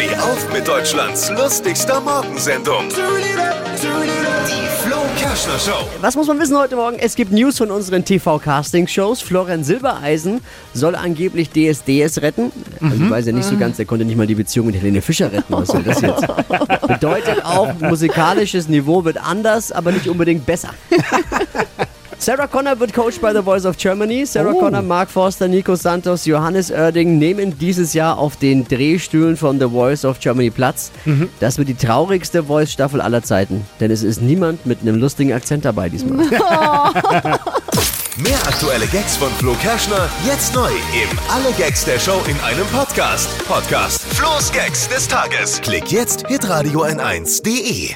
Steh auf mit Deutschlands lustigster Morgensendung. Die Flo Kerschner Show. Was muss man wissen heute Morgen? Es gibt News von unseren TV-Casting-Shows. Florian Silbereisen soll angeblich DSDS retten. Also ich weiß ja nicht so ganz, der konnte nicht mal die Beziehung mit Helene Fischer retten. Was soll das jetzt? Bedeutet auch, musikalisches Niveau wird anders, aber nicht unbedingt besser. Sarah Connor wird Coach bei The Voice of Germany. Sarah Connor, Mark Forster, Nico Santos, Johannes Oerding nehmen dieses Jahr auf den Drehstühlen von The Voice of Germany Platz. Das wird die traurigste Voice-Staffel aller Zeiten. Denn es ist niemand mit einem lustigen Akzent dabei diesmal. Mehr aktuelle Gags von Flo Kerschner jetzt neu im Alle Gags der Show in einem Podcast. Podcast Flo's Gags des Tages. Klick jetzt hitradio n1.de.